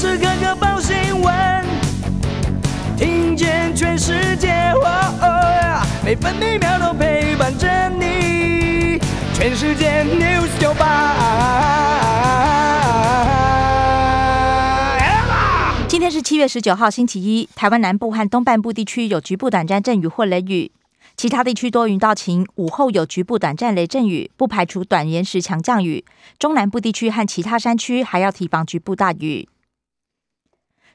时刻刻报新闻，听见全世界，每分每秒都陪伴着你。全世界 news 九八。今天是七月十九号，星期一。台湾南部和东半部地区有局部短暂阵雨或雷雨，其他地区多云到晴。午后有局部短暂雷阵雨，不排除短延时强降雨。中南部地区和其他山区还要提防局部大雨。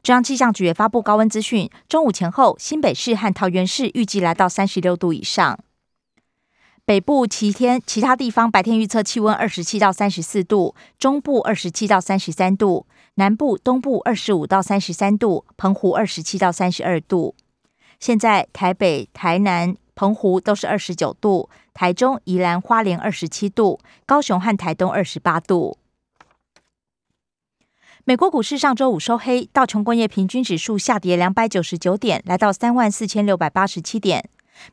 中央气象局也发布高温资讯，中午前后，新北市和桃园市预计来到三十六度以上。北部其天，其他地方白天预测气温二十七到三十四度，中部二十七到三十三度。南部、东部二十五到三十三度，澎湖二十七到三十二度。现在台北、台南、澎湖都是二十九度，台中、宜兰花莲二十七度，高雄和台东二十八度。美国股市上周五收黑，道琼工业平均指数下跌两百九十九点，来到三万四千六百八十七点；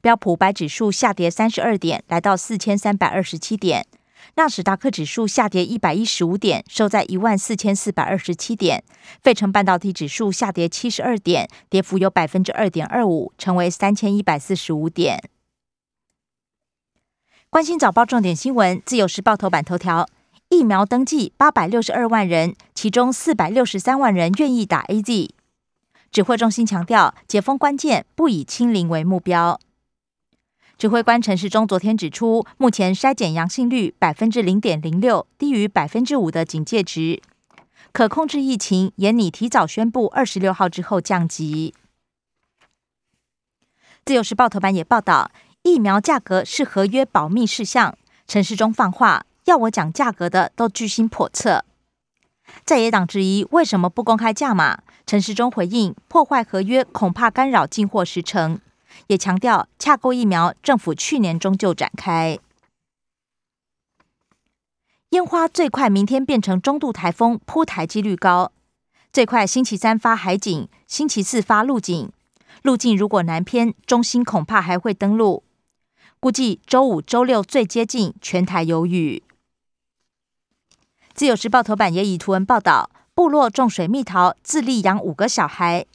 标普白指数下跌三十二点，来到四千三百二十七点。纳斯达克指数下跌一百一十五点，收在一万四千四百二十七点。费城半导体指数下跌七十二点，跌幅有百分之二点二五，成为三千一百四十五点。关心早报重点新闻，自由时报头版头条：疫苗登记八百六十二万人，其中四百六十三万人愿意打 A Z。指挥中心强调，解封关键不以清零为目标。指挥官陈时中昨天指出，目前筛检阳性率百分之零点零六，低于百分之五的警戒值，可控制疫情，也拟提早宣布二十六号之后降级。自由时报头版也报道，疫苗价格是合约保密事项，陈时中放话，要我讲价格的都居心叵测。在野党质疑为什么不公开价码，陈时中回应，破坏合约恐怕干扰进货时程。也强调，洽购疫苗，政府去年中就展开。烟花最快明天变成中度台风，扑台几率高。最快星期三发海警，星期四发陆警。路径如果南偏，中心恐怕还会登陆。估计周五、周六最接近，全台有雨。自由时报头版也以图文报道：部落种水蜜桃，自立养五个小孩。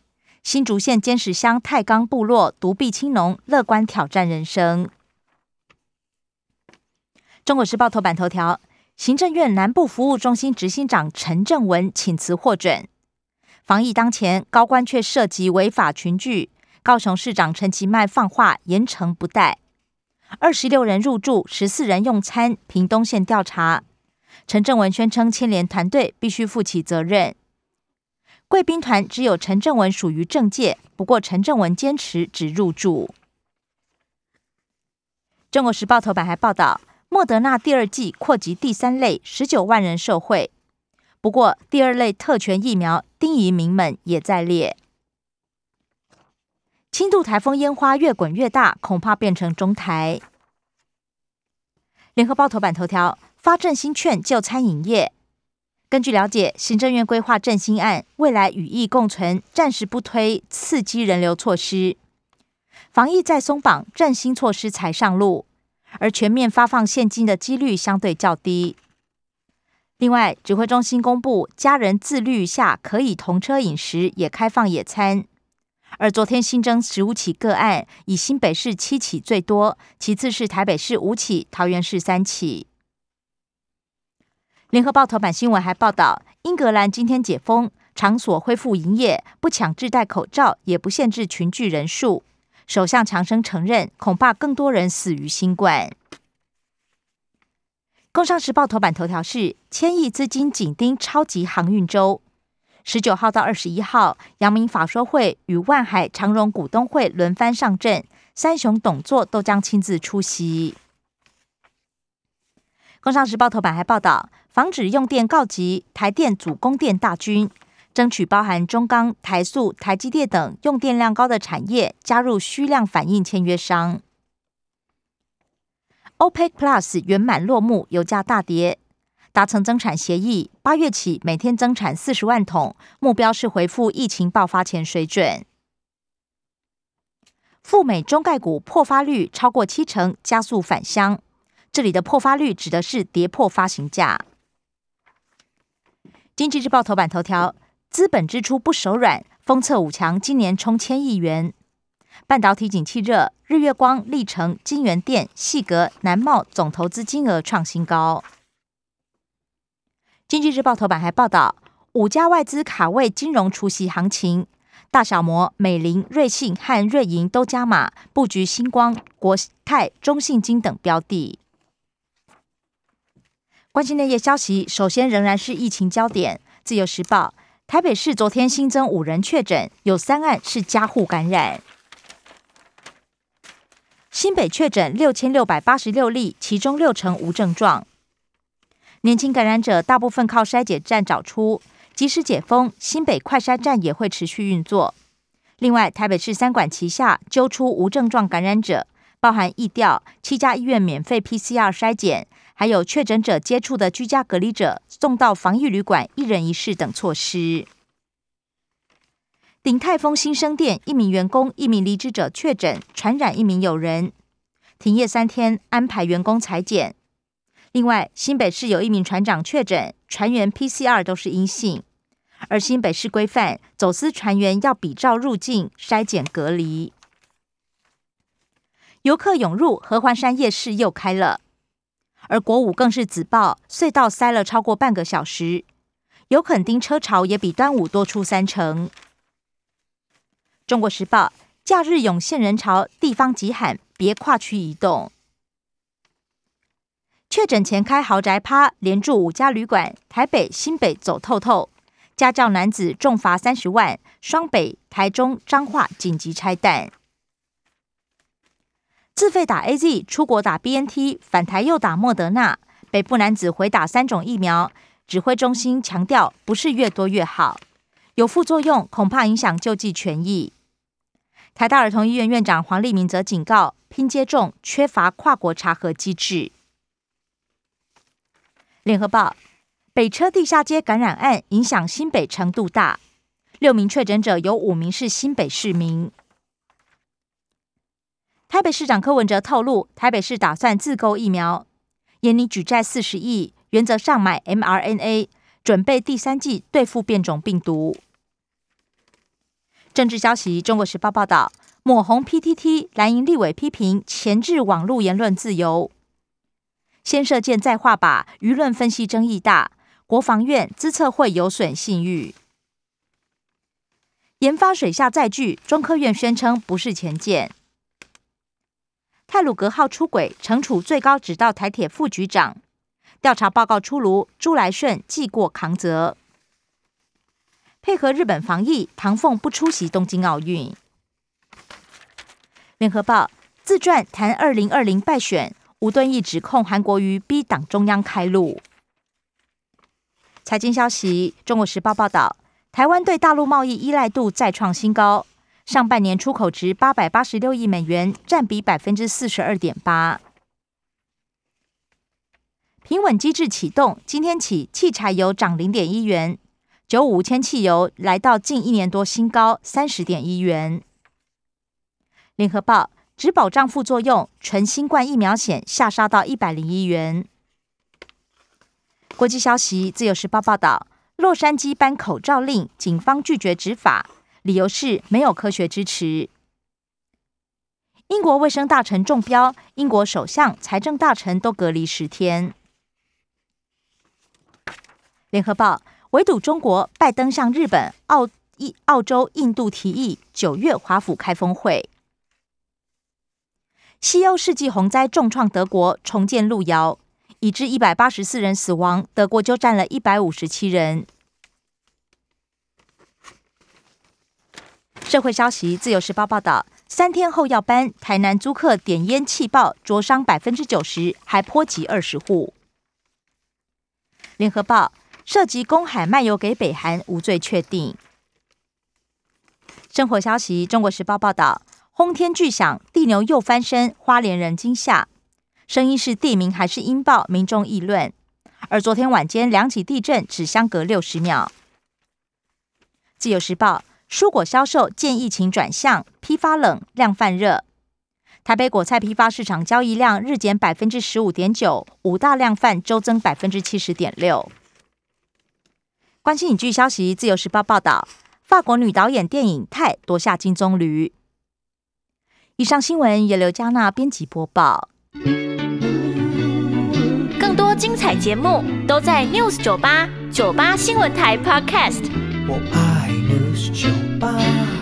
新竹县尖石乡太钢部落独臂青农乐观挑战人生。中国时报头版头条：行政院南部服务中心执行长陈正文请辞获准。防疫当前，高官却涉及违法群聚。高雄市长陈其迈放话严惩不贷。二十六人入住，十四人用餐。屏东县调查，陈正文宣称牵连团队必须负起责任。贵宾团只有陈正文属于政界，不过陈正文坚持只入住。中国时报头版还报道，莫德纳第二季扩及第三类，十九万人受惠。不过第二类特权疫苗，丁仪民们也在列。轻度台风烟花越滚越大，恐怕变成中台。联合报头版头条：发振兴券救餐饮业。根据了解，行政院规划振兴案，未来与疫共存，暂时不推刺激人流措施。防疫再松绑，振兴措施才上路，而全面发放现金的几率相对较低。另外，指挥中心公布，家人自律下可以同车饮食，也开放野餐。而昨天新增十五起个案，以新北市七起最多，其次是台北市五起，桃园市三起。联合报头版新闻还报道，英格兰今天解封，场所恢复营业，不强制戴口罩，也不限制群聚人数。首相强生承认，恐怕更多人死于新冠。工商时报头版头条是：千亿资金紧盯超级航运周，十九号到二十一号，阳明法说会与万海长荣股东会轮番上阵，三雄董座都将亲自出席。工商时报头版还报道。防止用电告急，台电组供电大军，争取包含中钢、台塑、台积电等用电量高的产业加入需量反应签约商。OPEC Plus 圆满落幕，油价大跌，达成增产协议，八月起每天增产四十万桶，目标是回复疫情爆发前水准。赴美中概股破发率超过七成，加速返乡。这里的破发率指的是跌破发行价。经济日报头版头条：资本支出不手软，封测五强今年冲千亿元。半导体景气热，日月光、历成、金源电、细格、南茂总投资金额创新高。经济日报头版还报道，五家外资卡位金融除息行情，大小摩、美林、瑞信和瑞银都加码布局星光、国泰、中信金等标的。关心内页消息，首先仍然是疫情焦点。自由时报，台北市昨天新增五人确诊，有三案是家户感染。新北确诊六千六百八十六例，其中六成无症状。年轻感染者大部分靠筛检站找出，即使解封，新北快筛站也会持续运作。另外，台北市三管齐下揪出无症状感染者，包含疫调七家医院免费 PCR 筛检，还有确诊者接触的居家隔离者送到防疫旅馆一人一室等措施。鼎泰丰新生店一名员工、一名离职者确诊传染一名友人，停业三天，安排员工裁剪。另外，新北市有一名船长确诊，船员 PCR 都是阴性。而新北市规范，走私船员要比照入境筛检隔离。游客涌入合欢山夜市又开了，而国五更是紫爆隧道塞了超过半个小时，有垦丁车潮也比端午多出三成。中国时报：假日涌现人潮，地方急喊别跨区移动。确诊前开豪宅趴，连住五家旅馆，台北、新北走透透。家教男子重罚三十万，双北、台中、彰化紧急拆弹。自费打 A Z，出国打 B N T，返台又打莫德纳。北部男子回打三种疫苗，指挥中心强调不是越多越好，有副作用恐怕影响救济权益。台大儿童医院院长黄立明则警告，拼接种缺乏跨国查核机制。联合报，北车地下街感染案影响新北程度大，六名确诊者有五名是新北市民。台北市长柯文哲透露，台北市打算自购疫苗，严拟举债四十亿，原则上买 mRNA，准备第三季对付变种病毒。政治消息，《中国时报》报道，抹红 PTT，蓝营立委批评前置网络言论自由，先射箭再画靶，舆论分析争议大。国防院资策会有损信誉，研发水下载具，中科院宣称不是前舰。泰鲁格号出轨，惩处最高指导台铁副局长，调查报告出炉，朱来顺记过扛责。配合日本防疫，唐凤不出席东京奥运。联合报自传谈二零二零败选，吴敦义指控韩国瑜逼党中央开路。财经消息，中国时报报道，台湾对大陆贸易依赖度再创新高，上半年出口值八百八十六亿美元，占比百分之四十二点八。平稳机制启动，今天起，汽柴油涨零点一元。九五千汽油来到近一年多新高三十点一元。联合报只保障副作用，纯新冠疫苗险下杀到一百零一元。国际消息，自由时报报道，洛杉矶颁口罩令，警方拒绝执法，理由是没有科学支持。英国卫生大臣中标，英国首相、财政大臣都隔离十天。联合报。围堵中国，拜登向日本、澳、印、澳洲、印度提议九月华府开峰会。西欧世纪洪灾重创德国，重建路遥，已致一百八十四人死亡，德国就占了一百五十七人。社会消息，自由时报报道，三天后要搬，台南租客点烟气爆，灼伤百分之九十，还波及二十户。联合报。涉及公海卖油给北韩，无罪确定。生活消息：中国时报报道，轰天巨响，地牛又翻身，花莲人惊吓。声音是地名还是音爆？民众议论。而昨天晚间两起地震只相隔六十秒。自由时报：蔬果销售见疫情转向，批发冷，量泛热。台北果菜批发市场交易量日减百分之十五点九，五大量贩周增百分之七十点六。关心影剧消息，《自由时报》报道，法国女导演电影《泰》夺下金棕榈。以上新闻由刘嘉娜编辑播报。更多精彩节目都在 News 九八九八新闻台 Podcast。我爱 News 酒吧。